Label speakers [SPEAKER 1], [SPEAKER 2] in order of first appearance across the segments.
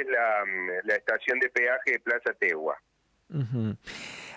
[SPEAKER 1] es la, estación de peaje de Plaza Tegua.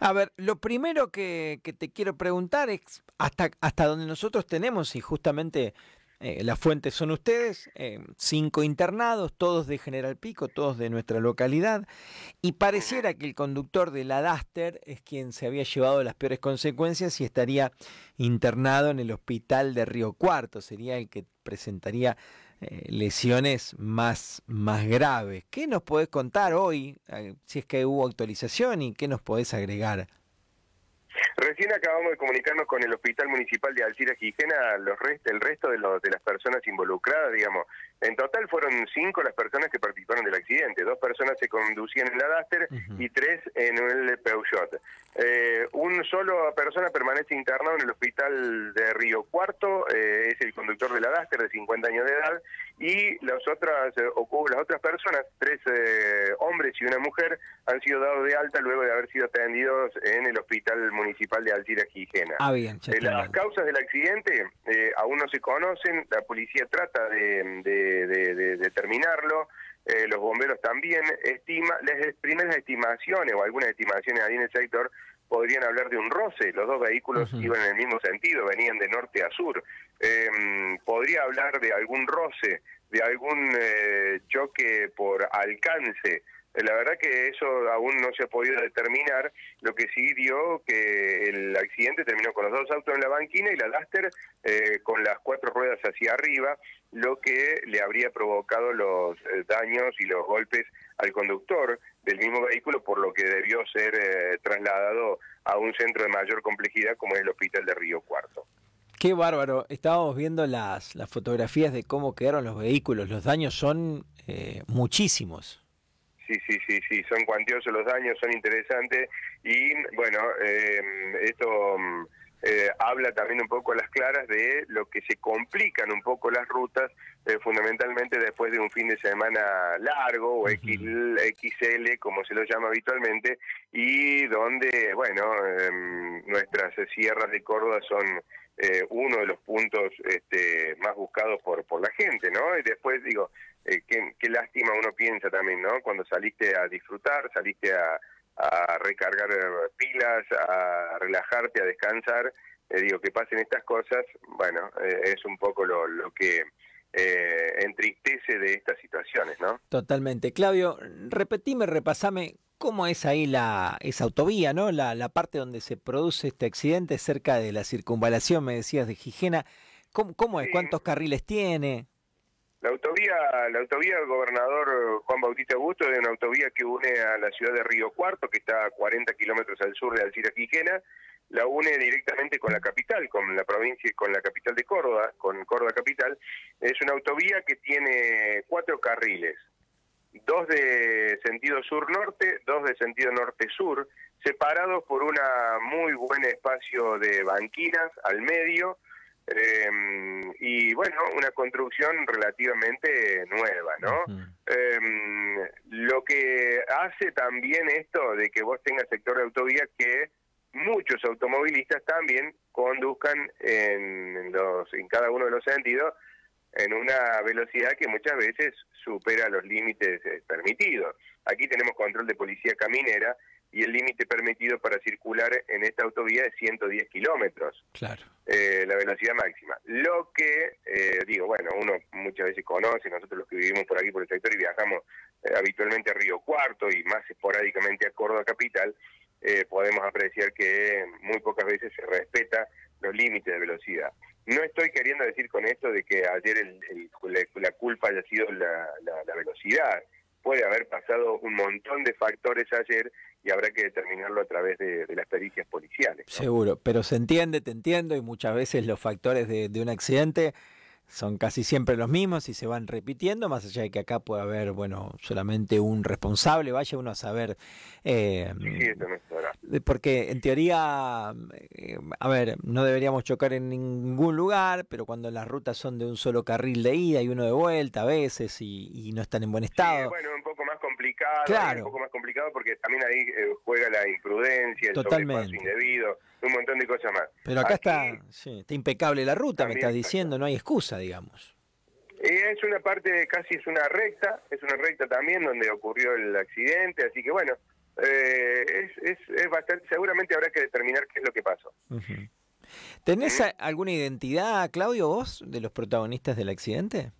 [SPEAKER 2] A ver, lo primero que, te quiero preguntar es hasta, hasta donde nosotros tenemos, y justamente eh, las fuentes son ustedes, eh, cinco internados, todos de General Pico, todos de nuestra localidad, y pareciera que el conductor de la es quien se había llevado las peores consecuencias y estaría internado en el hospital de Río Cuarto, sería el que presentaría eh, lesiones más, más graves. ¿Qué nos podés contar hoy, si es que hubo actualización y qué nos podés agregar?
[SPEAKER 1] Recién acabamos de comunicarnos con el Hospital Municipal de Alcira Quijena, los rest, el resto de, los, de las personas involucradas, digamos. En total fueron cinco las personas que participaron del accidente. Dos personas se conducían en la Duster y tres en el Peugeot. Eh, un solo persona permanece internado en el hospital de Río Cuarto, eh, es el conductor de la Duster de 50 años de edad, y las otras, eh, las otras personas, tres eh, hombres y una mujer, han sido dados de alta luego de haber sido atendidos en el hospital municipal de Altira Quijena.
[SPEAKER 2] Ah, bien.
[SPEAKER 1] las causas del accidente aún no se conocen, la policía trata de de, determinarlo. Eh, los bomberos también estima, las primeras estimaciones o algunas estimaciones ahí en el sector podrían hablar de un roce, los dos vehículos iban en el mismo sentido, venían de norte a sur. Em, podría hablar de algún roce, de algún eh, choque por alcance, la verdad que eso aún no se ha podido determinar, lo que sí dio que el accidente terminó con los dos autos en la banquina y la Duster eh, con las cuatro ruedas hacia arriba, lo que le habría provocado los eh, daños y los golpes al conductor del mismo vehículo, por lo que debió ser eh, trasladado a un centro de mayor complejidad como es el Hospital de Río Cuarto.
[SPEAKER 2] Qué bárbaro. Estábamos viendo las, las fotografías de cómo quedaron los vehículos. Los daños son muchísimos.
[SPEAKER 1] Sí, sí, sí, sí, son cuantiosos los daños, son interesantes y bueno, eh, esto mm, eh, habla también un poco a las claras de lo que se complican un poco las rutas, eh, fundamentalmente después de un fin de semana largo o XL, como se lo llama habitualmente, y donde, bueno, em, nuestras sierras de Córdoba son uno de los puntos este, más buscados por, por la gente, ¿no? Y después digo, eh, qué, lástima uno piensa también, ¿no? Cuando saliste a disfrutar, saliste a, recargar eh, pilas, a relajarte, a descansar, eh, digo, que pasen estas cosas, bueno, es un poco lo, lo que entristece de estas situaciones, ¿no?
[SPEAKER 2] Totalmente. Claudio, repetime, repasame, ¿cómo es ahí la esa autovía, ¿no? La, la parte donde se produce este accidente cerca de la circunvalación, me decías, de Gijena. ¿Cómo, cómo es? ¿Cuántos carriles tiene?
[SPEAKER 1] La autovía, la autovía del gobernador Juan Bautista Augusto es una autovía que une a la ciudad de Río Cuarto, que está a 40 kilómetros al sur de Alcira Quijena, la une directamente con la capital, con la provincia, con la capital de Córdoba, con Córdoba capital. Es una autovía que tiene cuatro carriles, dos de sentido sur-norte, dos de sentido norte-sur, separados por una muy buen espacio de banquinas al medio, eh, y bueno, una construcción relativamente nueva, ¿no? Em, lo que hace también esto de que vos tengas sector de autovía que muchos automovilistas también conduzcan en, los, en cada uno de los sentidos en una velocidad que muchas veces supera los límites eh, permitidos. Aquí tenemos control de policía caminera y el límite permitido para circular en esta autovía es 110 kilómetros.
[SPEAKER 2] Claro.
[SPEAKER 1] Eh, la velocidad máxima. Lo que, eh, digo, bueno, uno muchas veces conoce, nosotros los que vivimos por aquí, por el sector, y viajamos eh, habitualmente a Río Cuarto y más esporádicamente a Córdoba Capital, podemos apreciar que muy pocas veces se respeta los límites de velocidad. No estoy queriendo decir con esto de que ayer el, la, culpa haya sido la, la velocidad. Puede haber pasado un montón de factores ayer y habrá que determinarlo a través de, las pericias policiales.
[SPEAKER 2] Seguro, pero se entiende, te entiendo, y muchas veces los factores de, un accidente son casi siempre los mismos y se van repitiendo, más allá de que acá puede haber, bueno, solamente un responsable, vaya uno a saber.
[SPEAKER 1] Eh, sí, eso
[SPEAKER 2] no porque en teoría, eh, a ver, no deberíamos chocar en ningún lugar, pero cuando las rutas son de un solo carril de ida y uno de vuelta a veces y, no están en buen estado.
[SPEAKER 1] bueno, un poco complicado, un poco más complicado porque también ahí eh, juega la imprudencia, el Totalmente. indebido, un montón de cosas más.
[SPEAKER 2] Pero acá está, está impecable la ruta, me estás diciendo, no hay excusa, digamos.
[SPEAKER 1] es una parte, casi es una recta, es una recta también donde ocurrió el accidente, así que bueno, eh, es, es, bastante, seguramente habrá que determinar qué es lo que pasó.
[SPEAKER 2] ¿Tenés alguna identidad, Claudio, vos, de los protagonistas del accidente?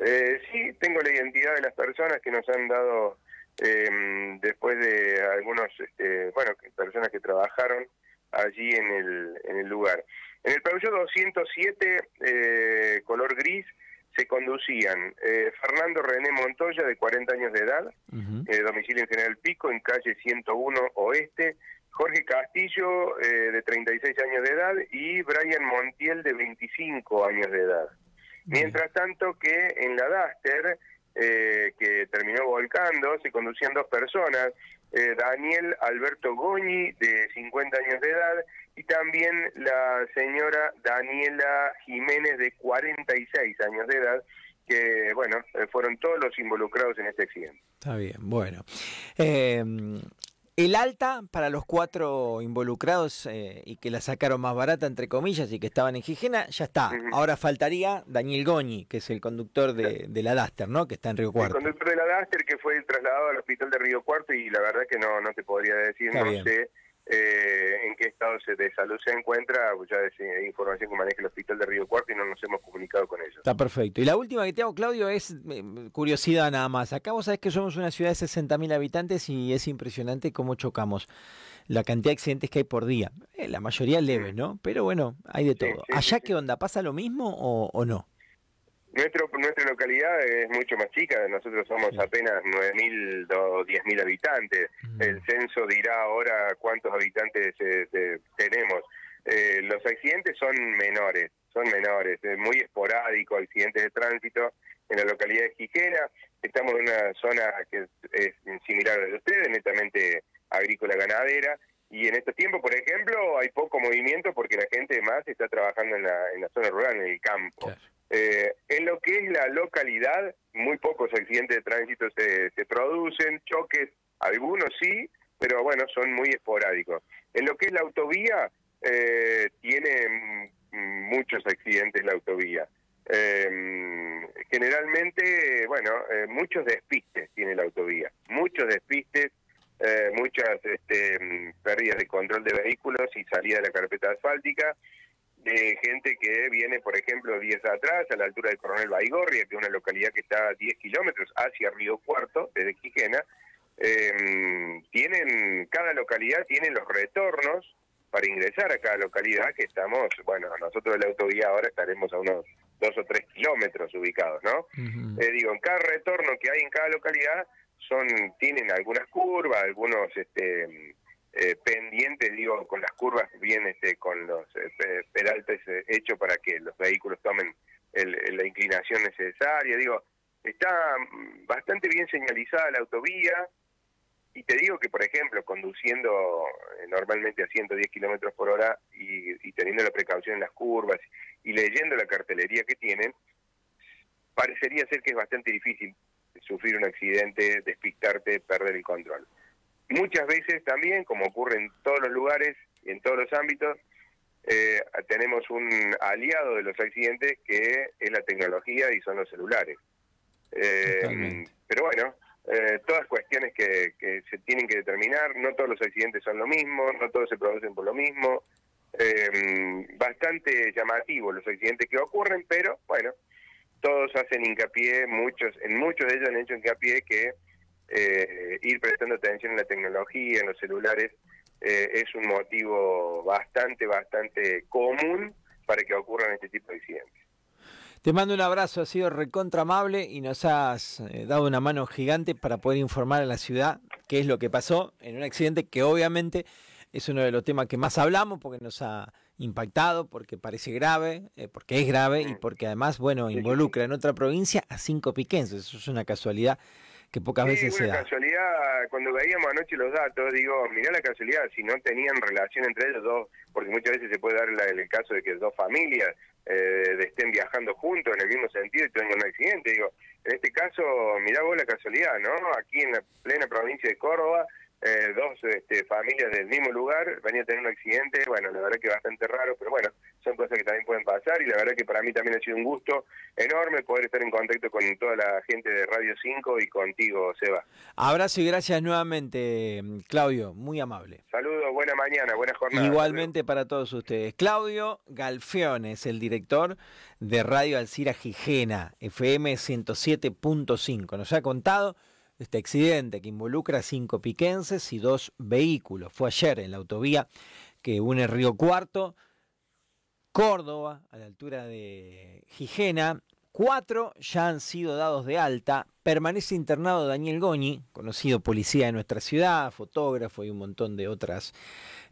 [SPEAKER 1] Eh, sí, tengo la identidad de las personas que nos han dado eh, después de algunos, este, bueno, personas que trabajaron allí en el, en el lugar. En el pabellón 207, eh, color gris, se conducían eh, Fernando René Montoya, de 40 años de edad, eh, domicilio en General Pico, en calle 101 Oeste, Jorge Castillo, eh, de 36 años de edad, y Brian Montiel, de 25 años de edad. Mientras tanto que en la Duster, que terminó volcando, se conducían dos personas, Daniel Alberto Goñi, de 50 años de edad, y también la señora Daniela Jiménez, de 46 años de edad, que, bueno, eh, fueron todos los involucrados en este accidente.
[SPEAKER 2] Está bien, bueno. Eh, el alta para los cuatro involucrados eh, y que la sacaron más barata, entre comillas, y que estaban en Gijena, ya está. Ahora faltaría Daniel Goñi, que es el conductor de, la Duster, ¿no? Que está en Río Cuarto.
[SPEAKER 1] El conductor de la Duster que fue trasladado al hospital de Río Cuarto y la verdad que no, no te podría decir, no sé eh, en qué estado de salud se encuentra, pues ya es eh, información que maneja el hospital de Río Cuarto y no nos hemos comunicado con ellos.
[SPEAKER 2] Está perfecto. Y la última que te hago, Claudio, es eh, curiosidad nada más. Acá vos sabés que somos una ciudad de 60.000 habitantes y es impresionante cómo chocamos la cantidad de accidentes que hay por día. la mayoría leves, ¿no? Pero bueno, hay de todo. ¿Allá qué onda? ¿Pasa lo mismo o no?
[SPEAKER 1] Nuestro, nuestra localidad es mucho más chica, nosotros somos apenas 9.000 o 10.000 habitantes. Mm. El censo dirá ahora cuántos habitantes eh, tenemos. Eh, los accidentes son menores, son menores, es muy esporádico, accidentes de tránsito en la localidad de Jiquena. Estamos en una zona que es, similar a la de ustedes, netamente agrícola ganadera. Y en estos tiempos, por ejemplo, hay poco movimiento porque la gente más está trabajando en la, en la zona rural, en el campo. Eh, en lo que es la localidad, muy pocos accidentes de tránsito se, se producen, choques, algunos sí, pero bueno, son muy esporádicos. En lo que es la autovía, eh, tiene muchos accidentes la autovía. Eh, generalmente, bueno, eh, muchos despistes tiene la autovía, muchos despistes, eh, muchas este, pérdidas de control de vehículos y salida de la carpeta asfáltica de gente que viene, por ejemplo, días atrás, a la altura del Coronel Baigorria, que es una localidad que está a 10 kilómetros hacia Río Cuarto, desde Quijena, eh, tienen, cada localidad tiene los retornos para ingresar a cada localidad, que estamos, bueno, nosotros de la autovía ahora estaremos a unos dos o tres kilómetros ubicados, ¿no? Eh, digo, en cada retorno que hay en cada localidad son tienen algunas curvas, algunos este eh, pendientes, digo, con las curvas bien este, con los eh, peraltes eh, hechos para que los vehículos tomen la inclinación necesaria. Digo, está mm, bastante bien señalizada la autovía y te digo que, por ejemplo, conduciendo normalmente a 110 kilómetros por hora y, teniendo la precaución en las curvas y leyendo la cartelería que tienen, parecería ser que es bastante difícil sufrir un accidente, despistarte, perder el control. Muchas veces también, como ocurre en todos los lugares y en todos los ámbitos, eh, tenemos un aliado de los accidentes que es la tecnología y son los celulares. Eh, pero bueno, eh, todas cuestiones que, que, se tienen que determinar, no todos los accidentes son lo mismo, no todos se producen por lo mismo. bastante llamativos los accidentes que ocurren, pero bueno, todos hacen hincapié, muchos, en muchos de ellos han hecho hincapié que eh, ir prestando atención en la tecnología, en los celulares, eh, es un motivo bastante, bastante común para que ocurran este tipo de accidentes.
[SPEAKER 2] Te mando un abrazo, has sido recontra amable y nos has eh, dado una mano gigante para poder informar a la ciudad qué es lo que pasó en un accidente que obviamente es uno de los temas que más hablamos porque nos ha impactado, porque parece grave, porque es grave y porque además, bueno, involucra en otra provincia a cinco piquenses. Eso es una casualidad que pocas veces
[SPEAKER 1] se
[SPEAKER 2] da.
[SPEAKER 1] casualidad, cuando veíamos anoche los datos, digo, mirá la casualidad, si no tenían relación entre ellos dos, porque muchas veces se puede dar el caso de que dos familias eh, estén viajando juntos en el mismo sentido y tengan un accidente, digo, en este caso, mirá vos la casualidad, ¿no? Aquí en la plena provincia de Córdoba, eh, dos este, familias del mismo lugar, venía a tener un accidente, bueno, la verdad que bastante raro, pero bueno, son cosas que también pueden pasar y la verdad que para mí también ha sido un gusto enorme poder estar en contacto con toda la gente de Radio 5 y contigo, Seba.
[SPEAKER 2] Abrazo y gracias nuevamente, Claudio, muy amable.
[SPEAKER 1] Saludos, buena mañana, buena jornada.
[SPEAKER 2] Igualmente para todos ustedes. Claudio Galfiones, el director de Radio Alcira Gijena, FM 107.5, nos ha contado este accidente que involucra cinco piquenses y dos vehículos. Fue ayer en la autovía que une Río Cuarto, Córdoba, a la altura de Gijena. Cuatro ya han sido dados de alta. Permanece internado Daniel Goñi, conocido policía de nuestra ciudad, fotógrafo y un montón de otras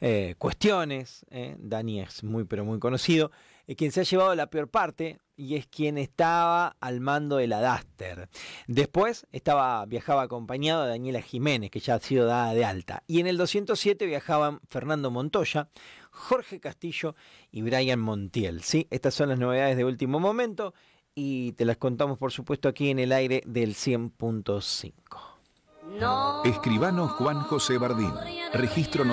[SPEAKER 2] eh, cuestiones. Eh. Dani es muy pero muy conocido. Es quien se ha llevado la peor parte y es quien estaba al mando de la Duster. Después estaba, viajaba acompañado de Daniela Jiménez, que ya ha sido dada de alta. Y en el 207 viajaban Fernando Montoya, Jorge Castillo y Brian Montiel. ¿sí? Estas son las novedades de último momento y te las contamos por supuesto aquí en el aire del 100.5.
[SPEAKER 3] Escribano Juan José Bardín. Registro